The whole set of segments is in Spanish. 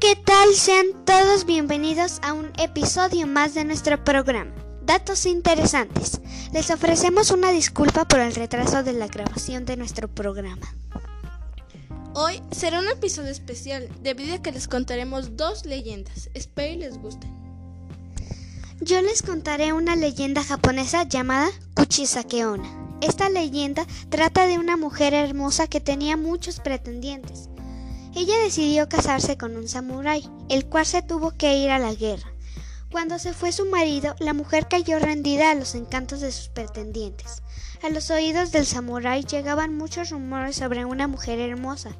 ¿qué tal? Sean todos bienvenidos a un episodio más de nuestro programa. Datos interesantes. Les ofrecemos una disculpa por el retraso de la grabación de nuestro programa. Hoy será un episodio especial debido a que les contaremos dos leyendas. Espero y les gusten. Yo les contaré una leyenda japonesa llamada Kuchisakeona. Esta leyenda trata de una mujer hermosa que tenía muchos pretendientes. Ella decidió casarse con un samurái, el cual se tuvo que ir a la guerra. Cuando se fue su marido, la mujer cayó rendida a los encantos de sus pretendientes. A los oídos del samurái llegaban muchos rumores sobre una mujer hermosa,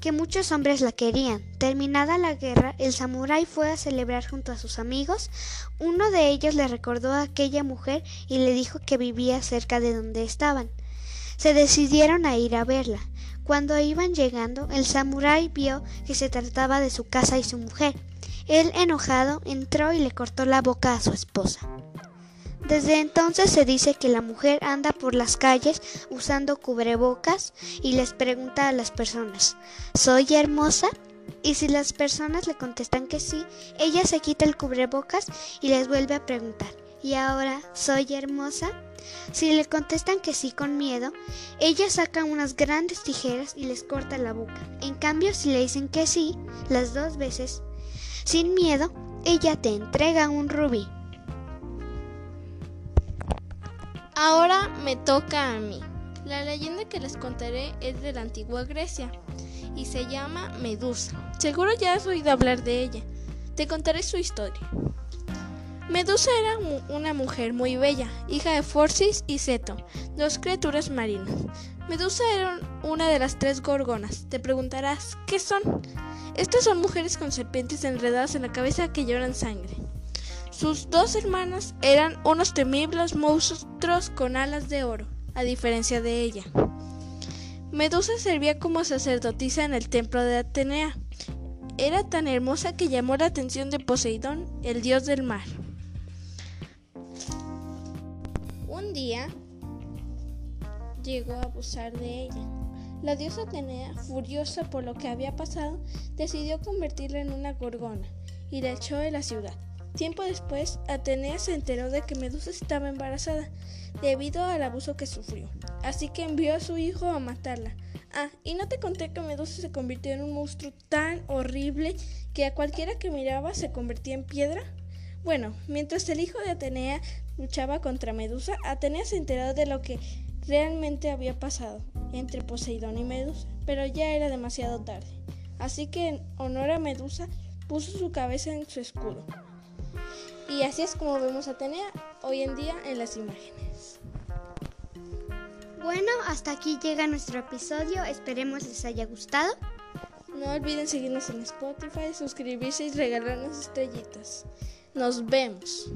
que muchos hombres la querían. Terminada la guerra, el samurái fue a celebrar junto a sus amigos. Uno de ellos le recordó a aquella mujer y le dijo que vivía cerca de donde estaban. Se decidieron a ir a verla. Cuando iban llegando, el samurái vio que se trataba de su casa y su mujer. Él, enojado, entró y le cortó la boca a su esposa. Desde entonces se dice que la mujer anda por las calles usando cubrebocas y les pregunta a las personas, ¿soy hermosa? Y si las personas le contestan que sí, ella se quita el cubrebocas y les vuelve a preguntar, ¿y ahora soy hermosa? Si le contestan que sí con miedo, ella saca unas grandes tijeras y les corta la boca. En cambio, si le dicen que sí, las dos veces, sin miedo, ella te entrega un rubí. Ahora me toca a mí. La leyenda que les contaré es de la antigua Grecia y se llama Medusa. Seguro ya has oído hablar de ella. Te contaré su historia. Medusa era una mujer muy bella, hija de Forcis y Ceto, dos criaturas marinas. Medusa era una de las tres gorgonas. Te preguntarás, ¿qué son? Estas son mujeres con serpientes enredadas en la cabeza que lloran sangre. Sus dos hermanas eran unos temibles monstruos con alas de oro, a diferencia de ella. Medusa servía como sacerdotisa en el templo de Atenea. Era tan hermosa que llamó la atención de Poseidón, el dios del mar. Un día llegó a abusar de ella. La diosa Atenea, furiosa por lo que había pasado, decidió convertirla en una gorgona y la echó de la ciudad. Tiempo después, Atenea se enteró de que Medusa estaba embarazada debido al abuso que sufrió, así que envió a su hijo a matarla. Ah, y no te conté que Medusa se convirtió en un monstruo tan horrible que a cualquiera que miraba se convertía en piedra. Bueno, mientras el hijo de Atenea luchaba contra Medusa, Atenea se enteró de lo que realmente había pasado entre Poseidón y Medusa, pero ya era demasiado tarde. Así que en honor a Medusa puso su cabeza en su escudo. Y así es como vemos a Atenea hoy en día en las imágenes. Bueno, hasta aquí llega nuestro episodio. Esperemos les haya gustado. No olviden seguirnos en Spotify, suscribirse y regalarnos estrellitas. Nos vemos.